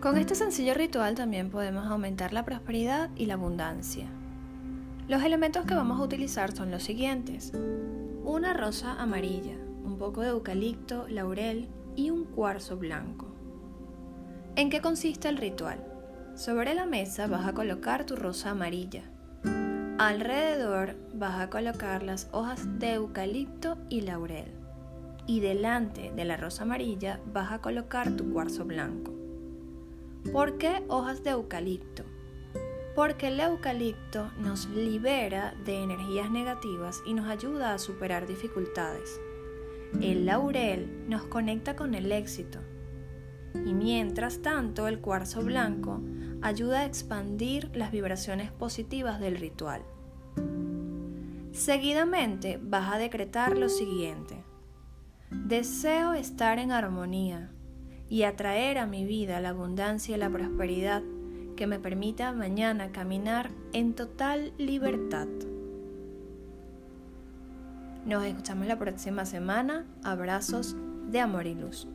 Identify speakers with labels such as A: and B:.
A: Con este sencillo ritual también podemos aumentar la prosperidad y la abundancia. Los elementos que vamos a utilizar son los siguientes. Una rosa amarilla, un poco de eucalipto, laurel y un cuarzo blanco. ¿En qué consiste el ritual? Sobre la mesa vas a colocar tu rosa amarilla. Alrededor vas a colocar las hojas de eucalipto y laurel. Y delante de la rosa amarilla vas a colocar tu cuarzo blanco. ¿Por qué hojas de eucalipto? Porque el eucalipto nos libera de energías negativas y nos ayuda a superar dificultades. El laurel nos conecta con el éxito. Y mientras tanto, el cuarzo blanco ayuda a expandir las vibraciones positivas del ritual. Seguidamente vas a decretar lo siguiente. Deseo estar en armonía y atraer a mi vida la abundancia y la prosperidad que me permita mañana caminar en total libertad. Nos escuchamos la próxima semana. Abrazos de amor y luz.